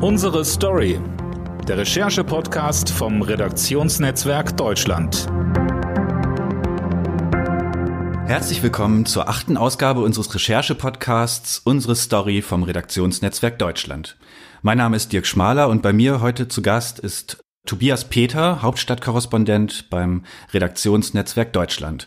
Unsere Story. Der Recherche-Podcast vom Redaktionsnetzwerk Deutschland. Herzlich willkommen zur achten Ausgabe unseres Recherche-Podcasts Unsere Story vom Redaktionsnetzwerk Deutschland. Mein Name ist Dirk Schmaler und bei mir heute zu Gast ist Tobias Peter, Hauptstadtkorrespondent beim Redaktionsnetzwerk Deutschland.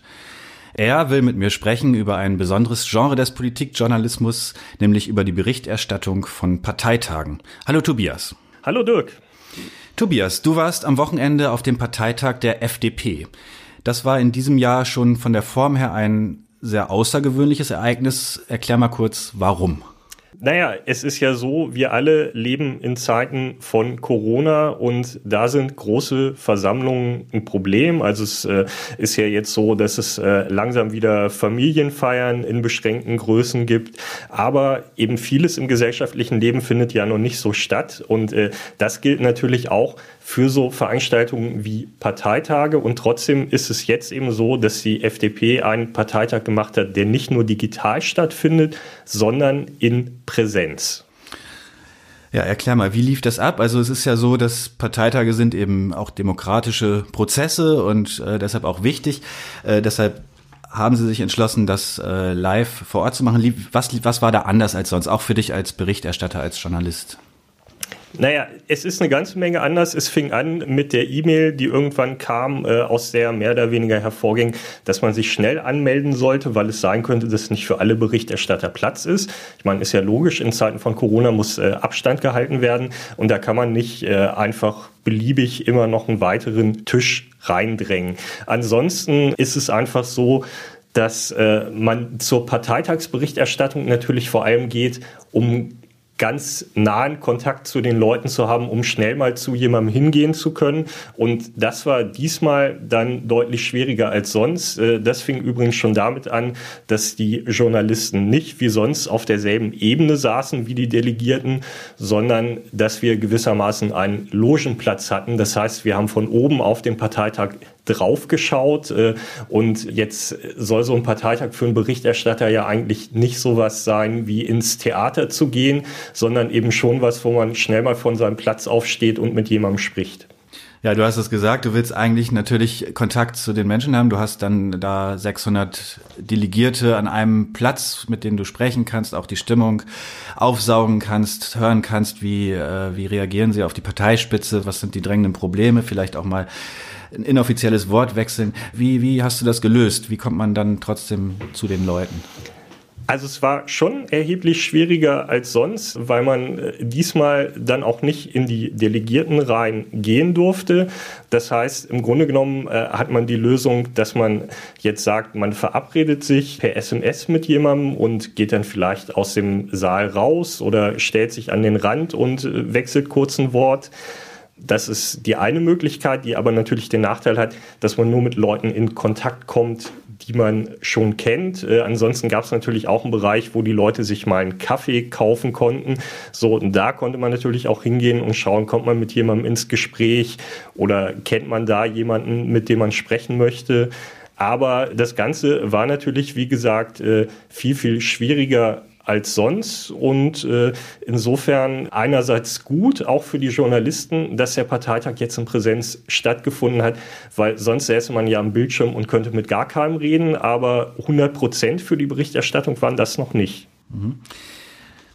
Er will mit mir sprechen über ein besonderes Genre des Politikjournalismus, nämlich über die Berichterstattung von Parteitagen. Hallo Tobias. Hallo Dirk. Tobias, du warst am Wochenende auf dem Parteitag der FDP. Das war in diesem Jahr schon von der Form her ein sehr außergewöhnliches Ereignis. Erklär mal kurz, warum. Naja, es ist ja so, wir alle leben in Zeiten von Corona und da sind große Versammlungen ein Problem. Also es äh, ist ja jetzt so, dass es äh, langsam wieder Familienfeiern in beschränkten Größen gibt. Aber eben vieles im gesellschaftlichen Leben findet ja noch nicht so statt. Und äh, das gilt natürlich auch für so Veranstaltungen wie Parteitage. Und trotzdem ist es jetzt eben so, dass die FDP einen Parteitag gemacht hat, der nicht nur digital stattfindet, sondern in Präsenz. Ja, erklär mal, wie lief das ab? Also es ist ja so, dass Parteitage sind eben auch demokratische Prozesse und äh, deshalb auch wichtig. Äh, deshalb haben Sie sich entschlossen, das äh, live vor Ort zu machen. Was, was war da anders als sonst, auch für dich als Berichterstatter, als Journalist? Naja, es ist eine ganze Menge anders. Es fing an mit der E-Mail, die irgendwann kam, äh, aus der mehr oder weniger hervorging, dass man sich schnell anmelden sollte, weil es sein könnte, dass nicht für alle Berichterstatter Platz ist. Ich meine, ist ja logisch, in Zeiten von Corona muss äh, Abstand gehalten werden und da kann man nicht äh, einfach beliebig immer noch einen weiteren Tisch reindrängen. Ansonsten ist es einfach so, dass äh, man zur Parteitagsberichterstattung natürlich vor allem geht, um ganz nahen Kontakt zu den Leuten zu haben, um schnell mal zu jemandem hingehen zu können. Und das war diesmal dann deutlich schwieriger als sonst. Äh, das fing übrigens schon damit an, dass die Journalisten nicht wie sonst auf derselben Ebene saßen wie die Delegierten, sondern dass wir gewissermaßen einen Logenplatz hatten. Das heißt, wir haben von oben auf den Parteitag draufgeschaut äh, und jetzt soll so ein Parteitag für einen Berichterstatter ja eigentlich nicht sowas sein, wie ins Theater zu gehen, sondern eben schon was, wo man schnell mal von seinem Platz aufsteht und mit jemandem spricht. Ja, du hast es gesagt, du willst eigentlich natürlich Kontakt zu den Menschen haben. Du hast dann da 600 Delegierte an einem Platz, mit denen du sprechen kannst, auch die Stimmung aufsaugen kannst, hören kannst, wie, äh, wie reagieren sie auf die Parteispitze, was sind die drängenden Probleme, vielleicht auch mal ein inoffizielles Wort wechseln. Wie, wie hast du das gelöst? Wie kommt man dann trotzdem zu den Leuten? Also es war schon erheblich schwieriger als sonst, weil man äh, diesmal dann auch nicht in die Delegierten rein gehen durfte. Das heißt, im Grunde genommen äh, hat man die Lösung, dass man jetzt sagt, man verabredet sich per SMS mit jemandem und geht dann vielleicht aus dem Saal raus oder stellt sich an den Rand und äh, wechselt kurz ein Wort. Das ist die eine Möglichkeit, die aber natürlich den Nachteil hat, dass man nur mit Leuten in Kontakt kommt, die man schon kennt. Äh, ansonsten gab es natürlich auch einen Bereich, wo die Leute sich mal einen Kaffee kaufen konnten. So, und da konnte man natürlich auch hingehen und schauen, kommt man mit jemandem ins Gespräch oder kennt man da jemanden, mit dem man sprechen möchte. Aber das Ganze war natürlich, wie gesagt, äh, viel, viel schwieriger als sonst. Und äh, insofern einerseits gut, auch für die Journalisten, dass der Parteitag jetzt in Präsenz stattgefunden hat, weil sonst säße man ja am Bildschirm und könnte mit gar keinem reden, aber 100 Prozent für die Berichterstattung waren das noch nicht. Mhm.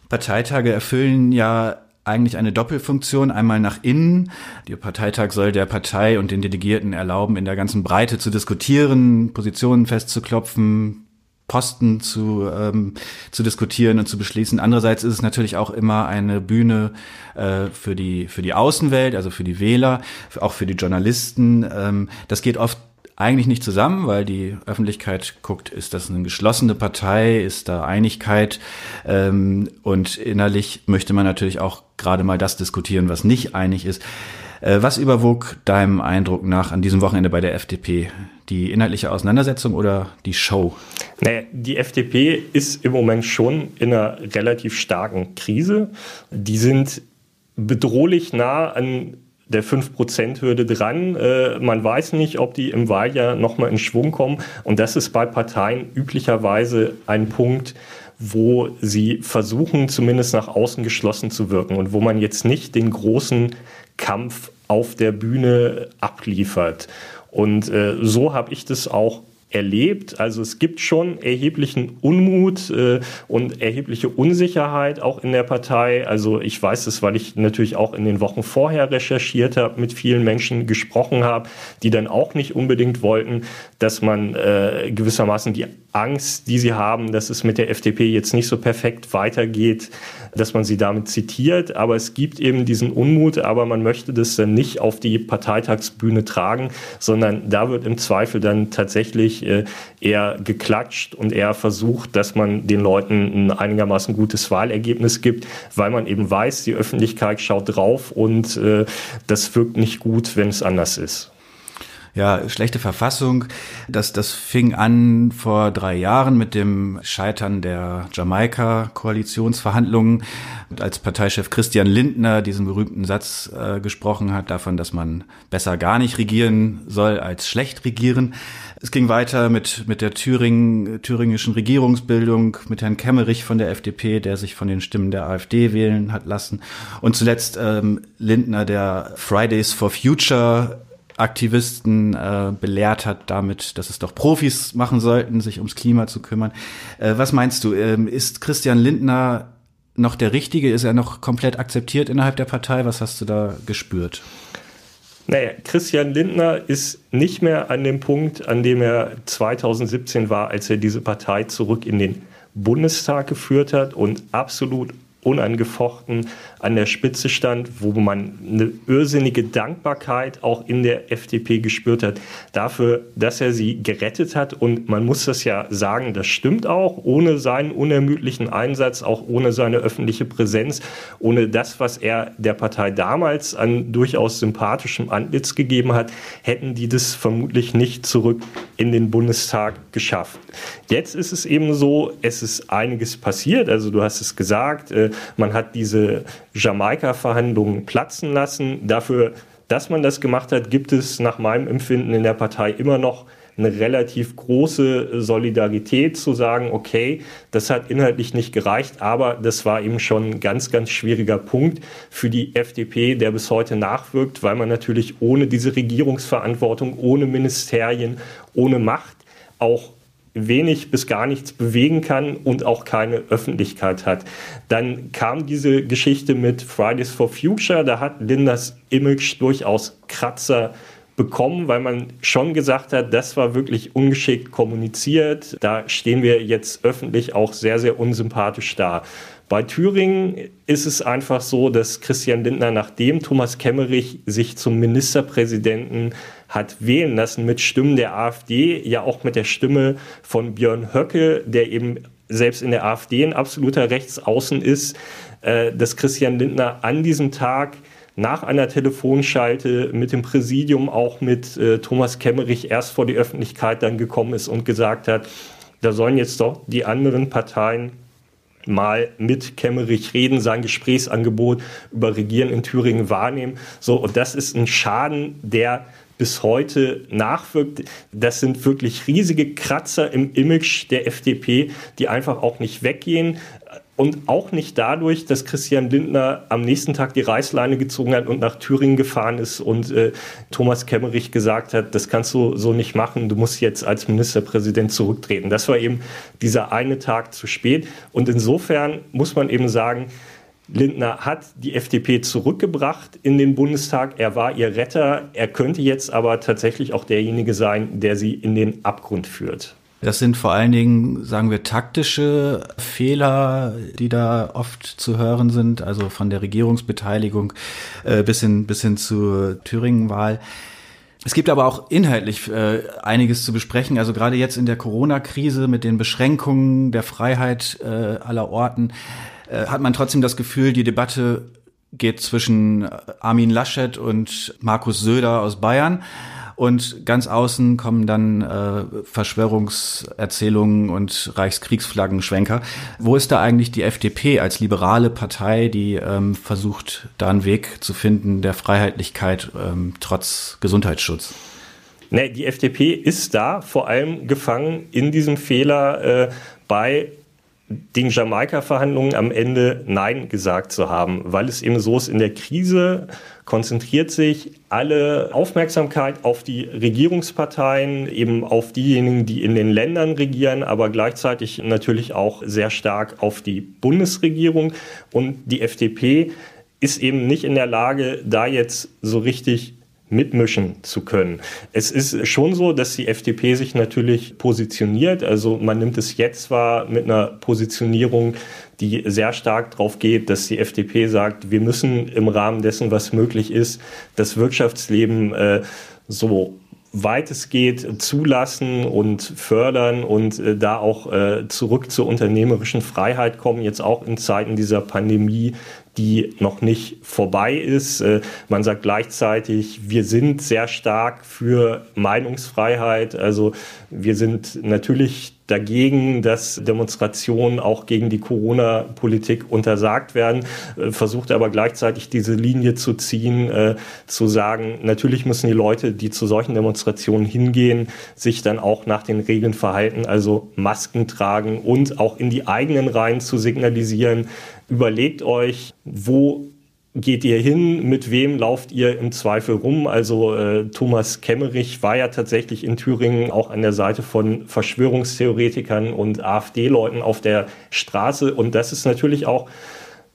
Parteitage erfüllen ja eigentlich eine Doppelfunktion. Einmal nach innen. Der Parteitag soll der Partei und den Delegierten erlauben, in der ganzen Breite zu diskutieren, Positionen festzuklopfen, Posten zu, ähm, zu diskutieren und zu beschließen. Andererseits ist es natürlich auch immer eine Bühne äh, für, die, für die Außenwelt, also für die Wähler, auch für die Journalisten. Ähm, das geht oft eigentlich nicht zusammen, weil die Öffentlichkeit guckt, ist das eine geschlossene Partei, ist da Einigkeit ähm, und innerlich möchte man natürlich auch gerade mal das diskutieren, was nicht einig ist. Äh, was überwog deinem Eindruck nach an diesem Wochenende bei der FDP? Die inhaltliche Auseinandersetzung oder die Show? Naja, die FDP ist im Moment schon in einer relativ starken Krise. Die sind bedrohlich nah an der 5%-Hürde dran. Äh, man weiß nicht, ob die im Wahljahr nochmal in Schwung kommen. Und das ist bei Parteien üblicherweise ein Punkt, wo sie versuchen, zumindest nach außen geschlossen zu wirken und wo man jetzt nicht den großen Kampf auf der Bühne abliefert. Und äh, so habe ich das auch erlebt. Also es gibt schon erheblichen Unmut äh, und erhebliche Unsicherheit auch in der Partei. Also ich weiß es, weil ich natürlich auch in den Wochen vorher recherchiert habe, mit vielen Menschen gesprochen habe, die dann auch nicht unbedingt wollten, dass man äh, gewissermaßen die Angst, die sie haben, dass es mit der FDP jetzt nicht so perfekt weitergeht, dass man sie damit zitiert. Aber es gibt eben diesen Unmut, aber man möchte das dann nicht auf die Parteitagsbühne tragen, sondern da wird im Zweifel dann tatsächlich äh, eher geklatscht und eher versucht, dass man den Leuten ein einigermaßen gutes Wahlergebnis gibt, weil man eben weiß, die Öffentlichkeit schaut drauf und äh, das wirkt nicht gut, wenn es anders ist ja, schlechte Verfassung. Das, das fing an vor drei Jahren mit dem Scheitern der Jamaika-Koalitionsverhandlungen, als Parteichef Christian Lindner diesen berühmten Satz äh, gesprochen hat, davon, dass man besser gar nicht regieren soll als schlecht regieren. Es ging weiter mit, mit der Thüringen, thüringischen Regierungsbildung, mit Herrn Kemmerich von der FDP, der sich von den Stimmen der AfD wählen hat lassen. Und zuletzt ähm, Lindner, der Fridays for Future Aktivisten äh, belehrt hat damit, dass es doch Profis machen sollten, sich ums Klima zu kümmern. Äh, was meinst du? Ähm, ist Christian Lindner noch der Richtige? Ist er noch komplett akzeptiert innerhalb der Partei? Was hast du da gespürt? Naja, Christian Lindner ist nicht mehr an dem Punkt, an dem er 2017 war, als er diese Partei zurück in den Bundestag geführt hat und absolut unangefochten an der Spitze stand, wo man eine irrsinnige Dankbarkeit auch in der FDP gespürt hat, dafür, dass er sie gerettet hat. Und man muss das ja sagen, das stimmt auch, ohne seinen unermüdlichen Einsatz, auch ohne seine öffentliche Präsenz, ohne das, was er der Partei damals an durchaus sympathischem Antlitz gegeben hat, hätten die das vermutlich nicht zurück in den Bundestag geschafft. Jetzt ist es eben so, es ist einiges passiert. Also du hast es gesagt, äh, man hat diese Jamaika-Verhandlungen platzen lassen. Dafür, dass man das gemacht hat, gibt es nach meinem Empfinden in der Partei immer noch eine relativ große Solidarität zu sagen, okay, das hat inhaltlich nicht gereicht, aber das war eben schon ein ganz, ganz schwieriger Punkt für die FDP, der bis heute nachwirkt, weil man natürlich ohne diese Regierungsverantwortung, ohne Ministerien, ohne Macht auch wenig bis gar nichts bewegen kann und auch keine Öffentlichkeit hat. Dann kam diese Geschichte mit Fridays for Future, da hat Linders Image durchaus Kratzer bekommen, weil man schon gesagt hat, das war wirklich ungeschickt kommuniziert. Da stehen wir jetzt öffentlich auch sehr, sehr unsympathisch da. Bei Thüringen ist es einfach so, dass Christian Lindner, nachdem Thomas Kemmerich sich zum Ministerpräsidenten hat wählen lassen mit Stimmen der AfD, ja auch mit der Stimme von Björn Höcke, der eben selbst in der AfD ein absoluter Rechtsaußen ist, äh, dass Christian Lindner an diesem Tag nach einer Telefonschalte mit dem Präsidium, auch mit äh, Thomas Kemmerich, erst vor die Öffentlichkeit dann gekommen ist und gesagt hat, da sollen jetzt doch die anderen Parteien mal mit Kemmerich reden, sein Gesprächsangebot über Regieren in Thüringen wahrnehmen. So, und das ist ein Schaden, der bis heute nachwirkt. Das sind wirklich riesige Kratzer im Image der FDP, die einfach auch nicht weggehen. Und auch nicht dadurch, dass Christian Lindner am nächsten Tag die Reißleine gezogen hat und nach Thüringen gefahren ist und äh, Thomas Kemmerich gesagt hat, das kannst du so nicht machen, du musst jetzt als Ministerpräsident zurücktreten. Das war eben dieser eine Tag zu spät. Und insofern muss man eben sagen, Lindner hat die FDP zurückgebracht in den Bundestag. Er war ihr Retter. Er könnte jetzt aber tatsächlich auch derjenige sein, der sie in den Abgrund führt. Das sind vor allen Dingen, sagen wir, taktische Fehler, die da oft zu hören sind, also von der Regierungsbeteiligung äh, bis hin, bis hin zur Thüringen-Wahl. Es gibt aber auch inhaltlich äh, einiges zu besprechen. Also gerade jetzt in der Corona-Krise mit den Beschränkungen der Freiheit äh, aller Orten äh, hat man trotzdem das Gefühl, die Debatte geht zwischen Armin Laschet und Markus Söder aus Bayern. Und ganz außen kommen dann äh, Verschwörungserzählungen und Reichskriegsflaggenschwenker. Wo ist da eigentlich die FDP als liberale Partei, die ähm, versucht, da einen Weg zu finden der Freiheitlichkeit ähm, trotz Gesundheitsschutz? Nee, die FDP ist da vor allem gefangen in diesem Fehler äh, bei den Jamaika-Verhandlungen am Ende Nein gesagt zu haben, weil es eben so ist, in der Krise konzentriert sich alle Aufmerksamkeit auf die Regierungsparteien, eben auf diejenigen, die in den Ländern regieren, aber gleichzeitig natürlich auch sehr stark auf die Bundesregierung. Und die FDP ist eben nicht in der Lage, da jetzt so richtig mitmischen zu können. Es ist schon so, dass die FDP sich natürlich positioniert. Also man nimmt es jetzt zwar mit einer Positionierung, die sehr stark darauf geht, dass die FDP sagt, wir müssen im Rahmen dessen, was möglich ist, das Wirtschaftsleben äh, so weit es geht, zulassen und fördern und äh, da auch äh, zurück zur unternehmerischen Freiheit kommen, jetzt auch in Zeiten dieser Pandemie, die noch nicht vorbei ist. Äh, man sagt gleichzeitig, wir sind sehr stark für Meinungsfreiheit. Also wir sind natürlich dagegen, dass Demonstrationen auch gegen die Corona-Politik untersagt werden, äh, versucht aber gleichzeitig diese Linie zu ziehen, äh, zu sagen, natürlich müssen die Leute, die zu solchen Demonstrationen hingehen, sich dann auch nach den Regeln verhalten, also Masken tragen und auch in die eigenen Reihen zu signalisieren, überlegt euch, wo geht ihr hin, mit wem lauft ihr im Zweifel rum? Also äh, Thomas Kemmerich war ja tatsächlich in Thüringen auch an der Seite von Verschwörungstheoretikern und AfD-Leuten auf der Straße. Und das ist natürlich auch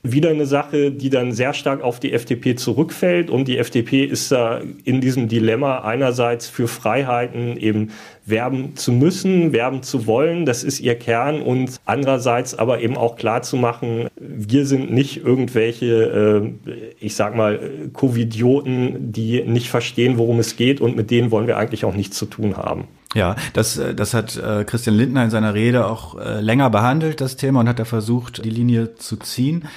wieder eine Sache, die dann sehr stark auf die FDP zurückfällt. Und die FDP ist da in diesem Dilemma einerseits für Freiheiten eben werben zu müssen, werben zu wollen. Das ist ihr Kern. Und andererseits aber eben auch klar zu machen, wir sind nicht irgendwelche, äh, ich sag mal, Covidioten, die nicht verstehen, worum es geht. Und mit denen wollen wir eigentlich auch nichts zu tun haben. Ja, das, das hat äh, Christian Lindner in seiner Rede auch äh, länger behandelt, das Thema, und hat da versucht, die Linie zu ziehen.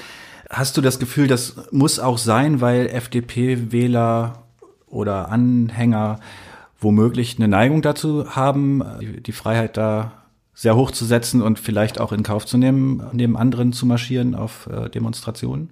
Hast du das Gefühl, das muss auch sein, weil FDP-Wähler oder Anhänger womöglich eine Neigung dazu haben, die Freiheit da sehr hoch zu setzen und vielleicht auch in Kauf zu nehmen, neben anderen zu marschieren auf äh, Demonstrationen?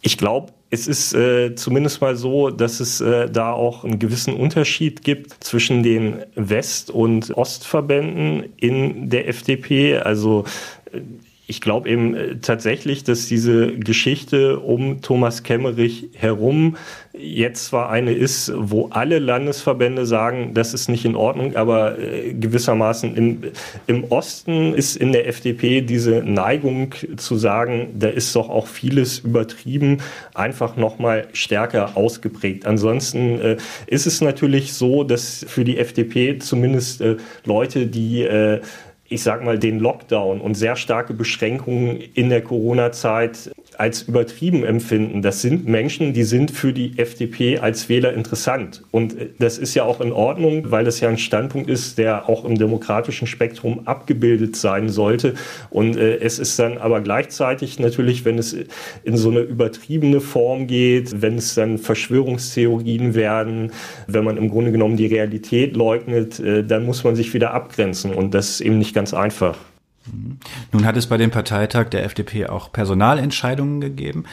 Ich glaube, es ist äh, zumindest mal so, dass es äh, da auch einen gewissen Unterschied gibt zwischen den West- und Ostverbänden in der FDP. Also äh, ich glaube eben äh, tatsächlich, dass diese Geschichte um Thomas Kemmerich herum jetzt zwar eine ist, wo alle Landesverbände sagen, das ist nicht in Ordnung, aber äh, gewissermaßen im, im Osten ist in der FDP diese Neigung zu sagen, da ist doch auch vieles übertrieben, einfach nochmal stärker ausgeprägt. Ansonsten äh, ist es natürlich so, dass für die FDP zumindest äh, Leute, die äh, ich sag mal, den Lockdown und sehr starke Beschränkungen in der Corona-Zeit als übertrieben empfinden. Das sind Menschen, die sind für die FDP als Wähler interessant. Und das ist ja auch in Ordnung, weil das ja ein Standpunkt ist, der auch im demokratischen Spektrum abgebildet sein sollte. Und äh, es ist dann aber gleichzeitig natürlich, wenn es in so eine übertriebene Form geht, wenn es dann Verschwörungstheorien werden, wenn man im Grunde genommen die Realität leugnet, äh, dann muss man sich wieder abgrenzen. Und das ist eben nicht ganz einfach. Nun hat es bei dem Parteitag der FDP auch Personalentscheidungen gegeben.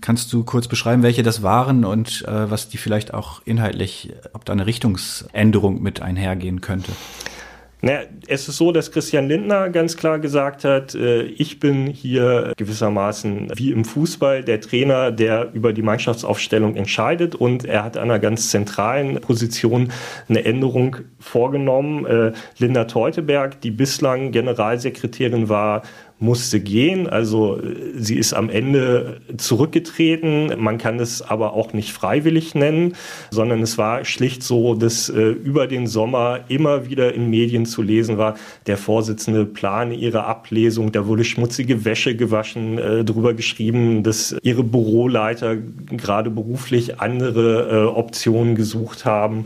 Kannst du kurz beschreiben, welche das waren und äh, was die vielleicht auch inhaltlich, ob da eine Richtungsänderung mit einhergehen könnte? Naja, es ist so, dass Christian Lindner ganz klar gesagt hat, äh, ich bin hier gewissermaßen wie im Fußball der Trainer, der über die Mannschaftsaufstellung entscheidet und er hat an einer ganz zentralen Position eine Änderung vorgenommen. Äh, Linda Teuteberg, die bislang Generalsekretärin war, musste gehen. Also äh, sie ist am Ende zurückgetreten. Man kann es aber auch nicht freiwillig nennen, sondern es war schlicht so, dass äh, über den Sommer immer wieder in Medien zu lesen war, der Vorsitzende plane ihre Ablesung. Da wurde schmutzige Wäsche gewaschen, äh, drüber geschrieben, dass ihre Büroleiter gerade beruflich andere äh, Optionen gesucht haben.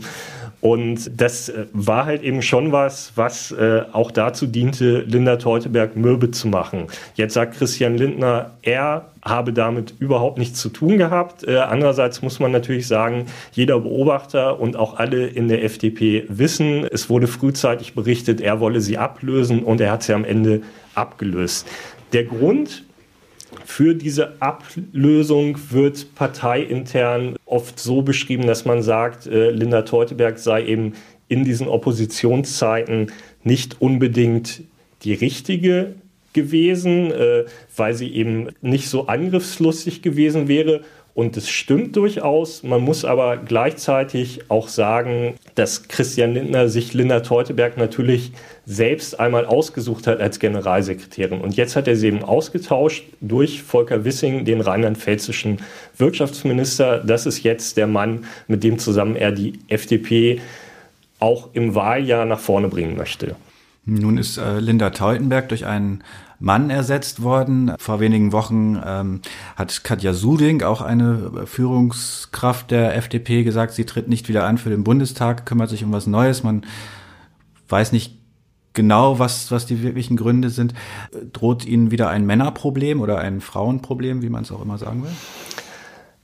Und das äh, war halt eben schon was, was äh, auch dazu diente, Linda Teuteberg mürbe zu machen. Jetzt sagt Christian Lindner, er habe damit überhaupt nichts zu tun gehabt. Äh, andererseits muss man natürlich sagen, jeder Beobachter und auch alle in der FDP wissen, es wurde frühzeitig berichtet, er wolle sie ablösen und er hat sie am Ende abgelöst. Der Grund, für diese Ablösung wird parteiintern oft so beschrieben, dass man sagt, äh, Linda Teuteberg sei eben in diesen Oppositionszeiten nicht unbedingt die richtige gewesen, äh, weil sie eben nicht so angriffslustig gewesen wäre. Und es stimmt durchaus. Man muss aber gleichzeitig auch sagen, dass Christian Lindner sich Linda Teuteberg natürlich selbst einmal ausgesucht hat als Generalsekretärin. Und jetzt hat er sie eben ausgetauscht durch Volker Wissing, den rheinland-pfälzischen Wirtschaftsminister. Das ist jetzt der Mann, mit dem zusammen er die FDP auch im Wahljahr nach vorne bringen möchte. Nun ist äh, Linda Teutenberg durch einen Mann ersetzt worden. Vor wenigen Wochen ähm, hat Katja Suding, auch eine Führungskraft der FDP, gesagt, sie tritt nicht wieder an für den Bundestag, kümmert sich um was Neues. Man weiß nicht genau, was, was die wirklichen Gründe sind. Droht Ihnen wieder ein Männerproblem oder ein Frauenproblem, wie man es auch immer sagen will?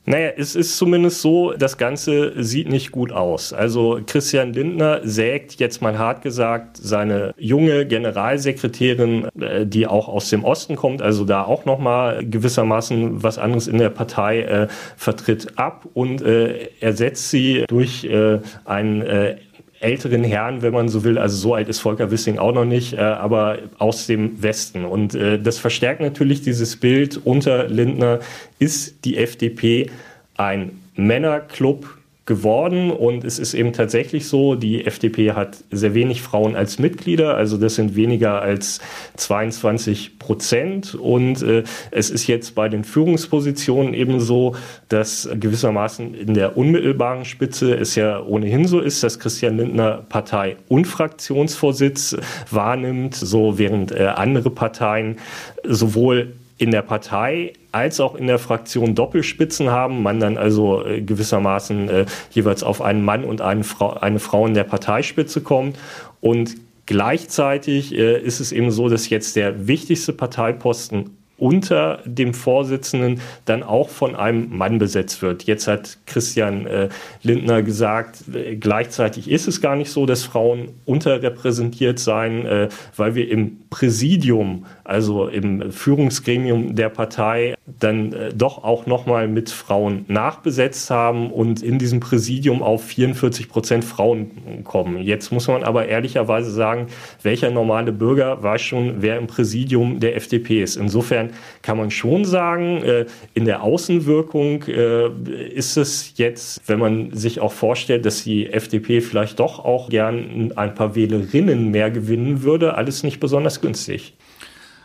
Naja, es ist zumindest so, das Ganze sieht nicht gut aus. Also Christian Lindner sägt jetzt mal hart gesagt seine junge Generalsekretärin, äh, die auch aus dem Osten kommt, also da auch nochmal gewissermaßen was anderes in der Partei äh, vertritt, ab und äh, ersetzt sie durch äh, einen äh, älteren Herren, wenn man so will. Also so alt ist Volker Wissing auch noch nicht, äh, aber aus dem Westen. Und äh, das verstärkt natürlich dieses Bild. Unter Lindner ist die FDP ein Männerclub geworden. Und es ist eben tatsächlich so, die FDP hat sehr wenig Frauen als Mitglieder, also das sind weniger als 22 Prozent. Und äh, es ist jetzt bei den Führungspositionen eben so, dass gewissermaßen in der unmittelbaren Spitze es ja ohnehin so ist, dass Christian Lindner Partei und Fraktionsvorsitz wahrnimmt, so während äh, andere Parteien sowohl in der Partei als auch in der Fraktion Doppelspitzen haben, man dann also äh, gewissermaßen äh, jeweils auf einen Mann und eine Frau, eine Frau in der Parteispitze kommt. Und gleichzeitig äh, ist es eben so, dass jetzt der wichtigste Parteiposten unter dem Vorsitzenden dann auch von einem Mann besetzt wird. Jetzt hat Christian äh, Lindner gesagt, äh, gleichzeitig ist es gar nicht so, dass Frauen unterrepräsentiert seien, äh, weil wir im Präsidium, also im Führungsgremium der Partei, dann äh, doch auch nochmal mit Frauen nachbesetzt haben und in diesem Präsidium auf 44 Prozent Frauen kommen. Jetzt muss man aber ehrlicherweise sagen, welcher normale Bürger weiß schon, wer im Präsidium der FDP ist. Insofern kann man schon sagen, äh, in der Außenwirkung äh, ist es jetzt, wenn man sich auch vorstellt, dass die FDP vielleicht doch auch gern ein paar Wählerinnen mehr gewinnen würde, alles nicht besonders günstig.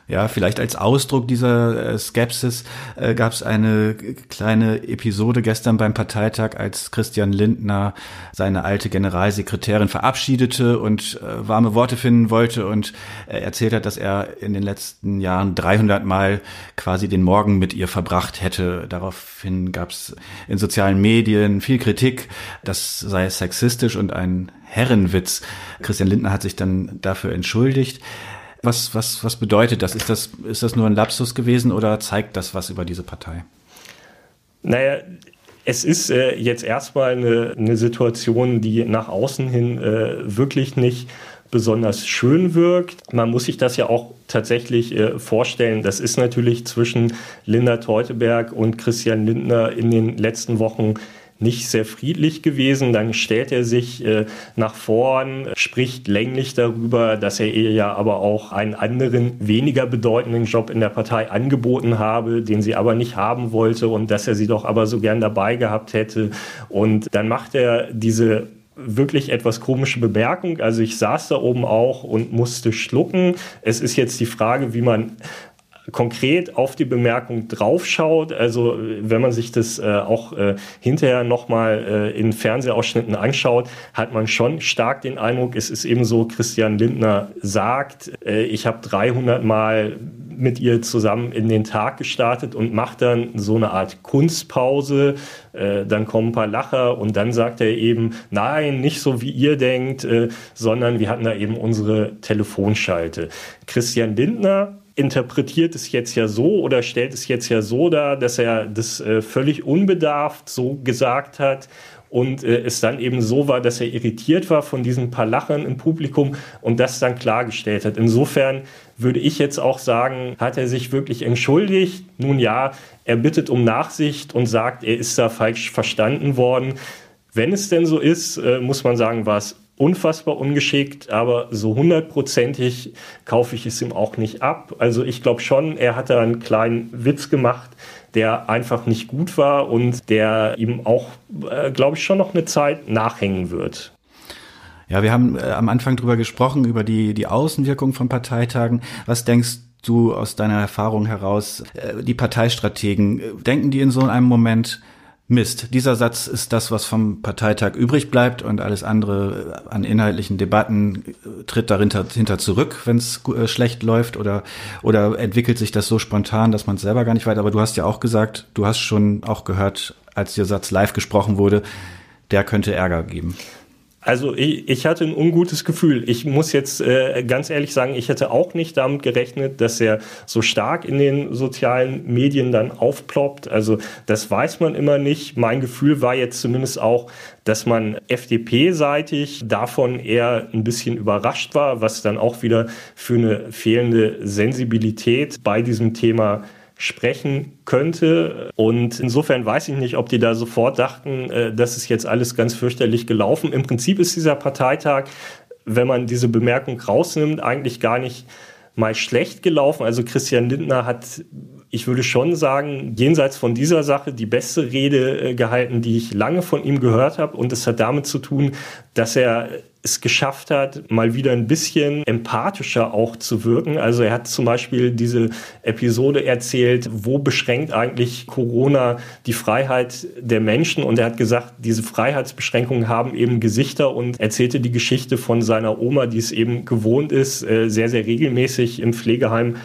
Ja, vielleicht als Ausdruck dieser äh, Skepsis äh, gab es eine kleine Episode gestern beim Parteitag, als Christian Lindner seine alte Generalsekretärin verabschiedete und äh, warme Worte finden wollte und äh, erzählt hat, dass er in den letzten Jahren 300 Mal quasi den Morgen mit ihr verbracht hätte. Daraufhin gab es in sozialen Medien viel Kritik, das sei sexistisch und ein Herrenwitz. Christian Lindner hat sich dann dafür entschuldigt. Was, was, was bedeutet das? Ist, das? ist das nur ein Lapsus gewesen oder zeigt das was über diese Partei? Naja, es ist äh, jetzt erstmal eine, eine, Situation, die nach außen hin äh, wirklich nicht besonders schön wirkt. Man muss sich das ja auch tatsächlich äh, vorstellen. Das ist natürlich zwischen Linda Teuteberg und Christian Lindner in den letzten Wochen nicht sehr friedlich gewesen. Dann stellt er sich äh, nach vorn, spricht länglich darüber, dass er ihr ja aber auch einen anderen, weniger bedeutenden Job in der Partei angeboten habe, den sie aber nicht haben wollte und dass er sie doch aber so gern dabei gehabt hätte. Und dann macht er diese wirklich etwas komische Bemerkung. Also ich saß da oben auch und musste schlucken. Es ist jetzt die Frage, wie man konkret auf die Bemerkung draufschaut, also wenn man sich das äh, auch äh, hinterher nochmal äh, in Fernsehausschnitten anschaut, hat man schon stark den Eindruck, es ist eben so, Christian Lindner sagt, äh, ich habe 300 Mal mit ihr zusammen in den Tag gestartet und macht dann so eine Art Kunstpause. Äh, dann kommen ein paar Lacher und dann sagt er eben, nein, nicht so wie ihr denkt, äh, sondern wir hatten da eben unsere Telefonschalte. Christian Lindner interpretiert es jetzt ja so oder stellt es jetzt ja so dar, dass er das äh, völlig unbedarft so gesagt hat und äh, es dann eben so war, dass er irritiert war von diesen paar Lachern im Publikum und das dann klargestellt hat. Insofern würde ich jetzt auch sagen, hat er sich wirklich entschuldigt? Nun ja, er bittet um Nachsicht und sagt, er ist da falsch verstanden worden. Wenn es denn so ist, äh, muss man sagen, war es unfassbar ungeschickt, aber so hundertprozentig kaufe ich es ihm auch nicht ab. Also ich glaube schon, er hat da einen kleinen Witz gemacht, der einfach nicht gut war und der ihm auch, äh, glaube ich, schon noch eine Zeit nachhängen wird. Ja, wir haben äh, am Anfang drüber gesprochen, über die, die Außenwirkung von Parteitagen. Was denkst du aus deiner Erfahrung heraus, äh, die Parteistrategen, denken die in so einem Moment, Mist, dieser Satz ist das, was vom Parteitag übrig bleibt und alles andere an inhaltlichen Debatten tritt dahinter hinter zurück, wenn es schlecht läuft oder, oder entwickelt sich das so spontan, dass man es selber gar nicht weiß. Aber du hast ja auch gesagt, du hast schon auch gehört, als der Satz live gesprochen wurde, der könnte Ärger geben. Also ich, ich, hatte ein ungutes Gefühl. Ich muss jetzt äh, ganz ehrlich sagen, ich hätte auch nicht damit gerechnet, dass er so stark in den sozialen Medien dann aufploppt. Also das weiß man immer nicht. Mein Gefühl war jetzt zumindest auch, dass man FDP-seitig davon eher ein bisschen überrascht war, was dann auch wieder für eine fehlende Sensibilität bei diesem Thema sprechen könnte. Und insofern weiß ich nicht, ob die da sofort dachten, äh, das ist jetzt alles ganz fürchterlich gelaufen. Im Prinzip ist dieser Parteitag, wenn man diese Bemerkung rausnimmt, eigentlich gar nicht mal schlecht gelaufen. Also Christian Lindner hat, ich würde schon sagen, jenseits von dieser Sache die beste Rede äh, gehalten, die ich lange von ihm gehört habe. Und es hat damit zu tun, dass er es geschafft hat, mal wieder ein bisschen empathischer auch zu wirken. Also er hat zum Beispiel diese Episode erzählt, wo beschränkt eigentlich Corona die Freiheit der Menschen? Und er hat gesagt, diese Freiheitsbeschränkungen haben eben Gesichter und erzählte die Geschichte von seiner Oma, die es eben gewohnt ist, äh, sehr, sehr regelmäßig im Pflegeheim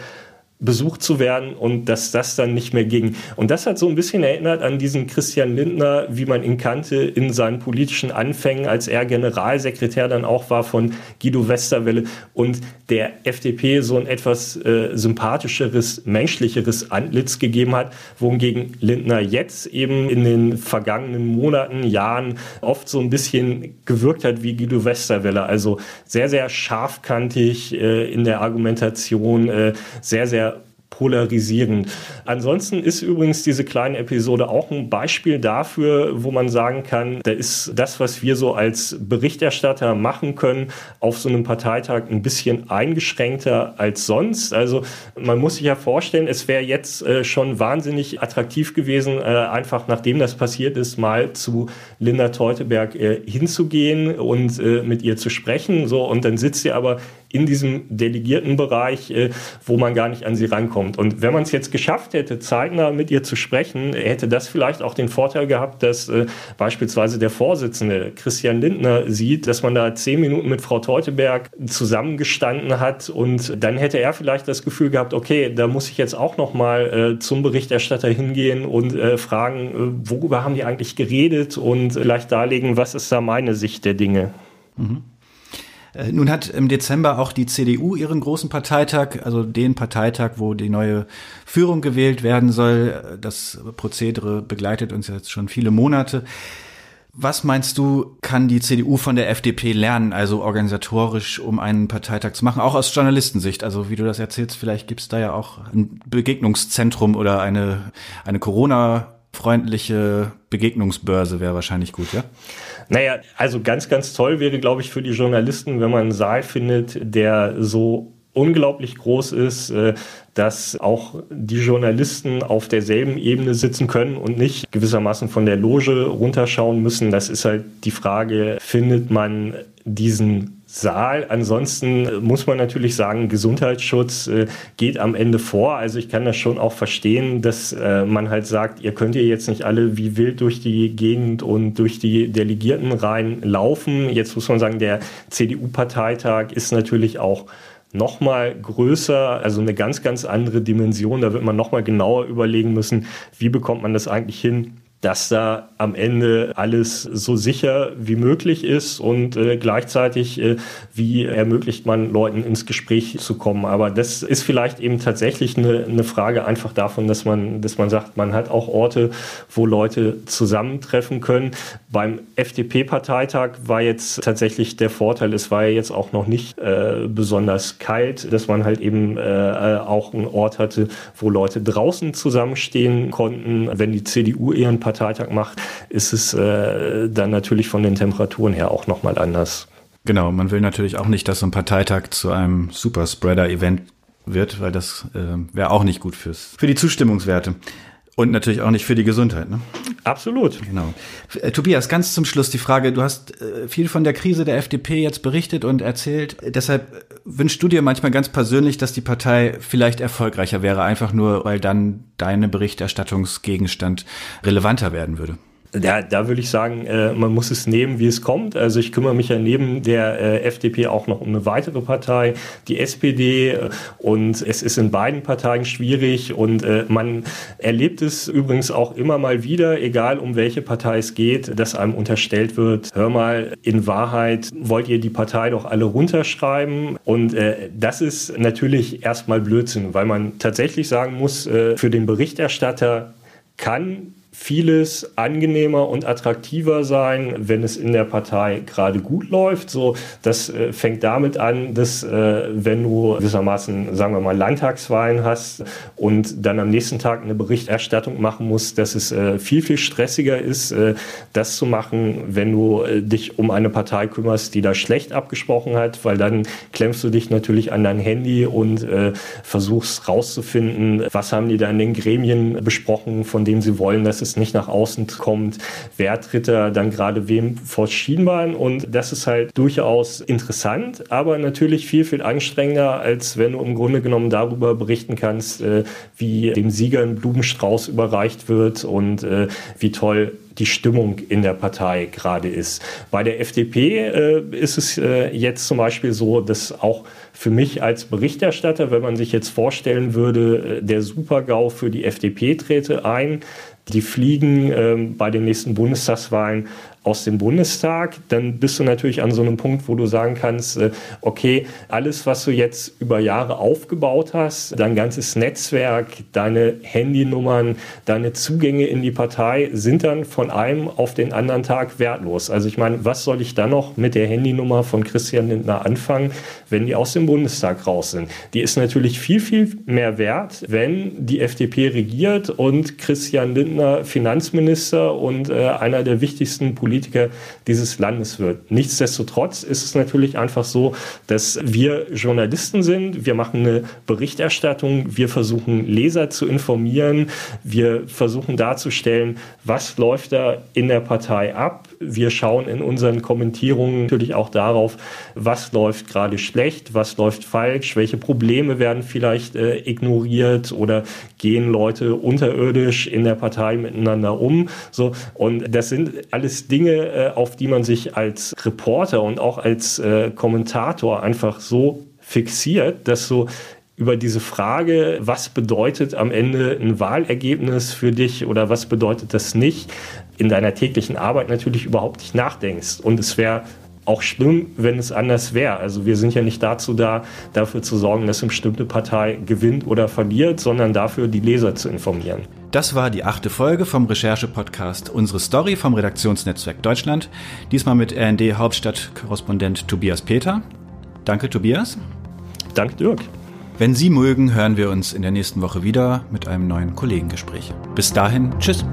besucht zu werden und dass das dann nicht mehr ging. Und das hat so ein bisschen erinnert an diesen Christian Lindner, wie man ihn kannte in seinen politischen Anfängen, als er Generalsekretär dann auch war von Guido Westerwelle und der FDP so ein etwas äh, sympathischeres, menschlicheres Antlitz gegeben hat, wohingegen Lindner jetzt eben in den vergangenen Monaten, Jahren oft so ein bisschen gewirkt hat wie Guido Westerwelle. Also sehr, sehr scharfkantig äh, in der Argumentation, äh, sehr, sehr polarisierend. Ansonsten ist übrigens diese kleine Episode auch ein Beispiel dafür, wo man sagen kann, da ist das, was wir so als Berichterstatter machen können, auf so einem Parteitag ein bisschen eingeschränkter als sonst. Also man muss sich ja vorstellen, es wäre jetzt äh, schon wahnsinnig attraktiv gewesen, äh, einfach nachdem das passiert ist, mal zu Linda Teuteberg äh, hinzugehen und äh, mit ihr zu sprechen. So, und dann sitzt sie aber in diesem Delegiertenbereich, äh, wo man gar nicht an sie rankommt. Und wenn man es jetzt geschafft hätte, zeitnah mit ihr zu sprechen, hätte das vielleicht auch den Vorteil gehabt, dass äh, beispielsweise der Vorsitzende Christian Lindner sieht, dass man da zehn Minuten mit Frau Teuteberg zusammengestanden hat und dann hätte er vielleicht das Gefühl gehabt, okay, da muss ich jetzt auch noch mal äh, zum Berichterstatter hingehen und äh, fragen, äh, worüber haben die eigentlich geredet und vielleicht darlegen, was ist da meine Sicht der Dinge. Mhm. Äh, nun hat im Dezember auch die CDU ihren großen Parteitag, also den Parteitag, wo die neue Führung gewählt werden soll. Das Prozedere begleitet uns jetzt schon viele Monate. Was meinst du, kann die CDU von der FDP lernen, also organisatorisch, um einen Parteitag zu machen, auch aus Journalistensicht? Also wie du das erzählst, vielleicht gibt es da ja auch ein Begegnungszentrum oder eine, eine Corona-freundliche Begegnungsbörse wäre wahrscheinlich gut, ja? Naja, also ganz, ganz toll wäre, glaube ich, für die Journalisten, wenn man einen Saal findet, der so unglaublich groß ist, äh, dass auch die Journalisten auf derselben Ebene sitzen können und nicht gewissermaßen von der Loge runterschauen müssen. Das ist halt die Frage, findet man diesen Saal. Ansonsten muss man natürlich sagen, Gesundheitsschutz äh, geht am Ende vor. Also ich kann das schon auch verstehen, dass äh, man halt sagt, ihr könnt ihr jetzt nicht alle wie wild durch die Gegend und durch die Delegierten rein laufen. Jetzt muss man sagen, der CDU-Parteitag ist natürlich auch noch mal größer, also eine ganz, ganz andere Dimension. Da wird man noch mal genauer überlegen müssen, wie bekommt man das eigentlich hin, dass da am Ende alles so sicher wie möglich ist und äh, gleichzeitig, äh, wie ermöglicht man Leuten ins Gespräch zu kommen. Aber das ist vielleicht eben tatsächlich eine, eine Frage einfach davon, dass man, dass man sagt, man hat auch Orte, wo Leute zusammentreffen können. Beim FDP-Parteitag war jetzt tatsächlich der Vorteil, es war ja jetzt auch noch nicht äh, besonders kalt, dass man halt eben äh, auch einen Ort hatte, wo Leute draußen zusammenstehen konnten. Wenn die CDU ihren Parteitag macht, ist es äh, dann natürlich von den Temperaturen her auch nochmal anders. Genau, man will natürlich auch nicht, dass so ein Parteitag zu einem Superspreader-Event wird, weil das äh, wäre auch nicht gut fürs, für die Zustimmungswerte. Und natürlich auch nicht für die Gesundheit. Ne? Absolut. Genau. Äh, Tobias, ganz zum Schluss die Frage, du hast äh, viel von der Krise der FDP jetzt berichtet und erzählt. Deshalb äh, wünschst du dir manchmal ganz persönlich, dass die Partei vielleicht erfolgreicher wäre, einfach nur, weil dann deine Berichterstattungsgegenstand relevanter werden würde. Ja, da würde ich sagen, äh, man muss es nehmen, wie es kommt. Also ich kümmere mich ja neben der äh, FDP auch noch um eine weitere Partei, die SPD. Und es ist in beiden Parteien schwierig. Und äh, man erlebt es übrigens auch immer mal wieder, egal um welche Partei es geht, dass einem unterstellt wird, hör mal, in Wahrheit wollt ihr die Partei doch alle runterschreiben. Und äh, das ist natürlich erstmal Blödsinn, weil man tatsächlich sagen muss, äh, für den Berichterstatter kann vieles angenehmer und attraktiver sein, wenn es in der Partei gerade gut läuft. So, das äh, fängt damit an, dass äh, wenn du gewissermaßen, sagen wir mal, Landtagswahlen hast und dann am nächsten Tag eine Berichterstattung machen musst, dass es äh, viel, viel stressiger ist, äh, das zu machen, wenn du äh, dich um eine Partei kümmerst, die da schlecht abgesprochen hat, weil dann klemmst du dich natürlich an dein Handy und äh, versuchst rauszufinden, was haben die da in den Gremien besprochen, von denen sie wollen, dass es es nicht nach außen kommt, wer tritt da dann gerade wem vor Schienbein und das ist halt durchaus interessant, aber natürlich viel, viel anstrengender, als wenn du im Grunde genommen darüber berichten kannst, äh, wie dem Sieger ein Blumenstrauß überreicht wird und äh, wie toll die Stimmung in der Partei gerade ist. Bei der FDP äh, ist es äh, jetzt zum Beispiel so, dass auch für mich als Berichterstatter, wenn man sich jetzt vorstellen würde, äh, der Supergau für die FDP trete ein, die fliegen ähm, bei den nächsten Bundestagswahlen aus dem Bundestag, dann bist du natürlich an so einem Punkt, wo du sagen kannst, äh, okay, alles, was du jetzt über Jahre aufgebaut hast, dein ganzes Netzwerk, deine Handynummern, deine Zugänge in die Partei sind dann von einem auf den anderen Tag wertlos. Also ich meine, was soll ich dann noch mit der Handynummer von Christian Lindner anfangen, wenn die aus dem Bundestag raus sind? Die ist natürlich viel, viel mehr wert, wenn die FDP regiert und Christian Lindner Finanzminister und äh, einer der wichtigsten Politiker Politiker dieses Landes wird. Nichtsdestotrotz ist es natürlich einfach so, dass wir Journalisten sind, wir machen eine Berichterstattung, wir versuchen Leser zu informieren, wir versuchen darzustellen, was läuft da in der Partei ab, wir schauen in unseren Kommentierungen natürlich auch darauf, was läuft gerade schlecht, was läuft falsch, welche Probleme werden vielleicht äh, ignoriert oder gehen Leute unterirdisch in der Partei miteinander um. So und das sind alles Dinge, äh, auf die man sich als Reporter und auch als äh, Kommentator einfach so fixiert, dass so über diese Frage, was bedeutet am Ende ein Wahlergebnis für dich oder was bedeutet das nicht, in deiner täglichen Arbeit natürlich überhaupt nicht nachdenkst. Und es wäre auch schlimm, wenn es anders wäre. Also wir sind ja nicht dazu da, dafür zu sorgen, dass eine bestimmte Partei gewinnt oder verliert, sondern dafür, die Leser zu informieren. Das war die achte Folge vom Recherche-Podcast Unsere Story vom Redaktionsnetzwerk Deutschland. Diesmal mit RND-Hauptstadt-Korrespondent Tobias Peter. Danke, Tobias. Danke, Dirk. Wenn Sie mögen, hören wir uns in der nächsten Woche wieder mit einem neuen Kollegengespräch. Bis dahin, tschüss.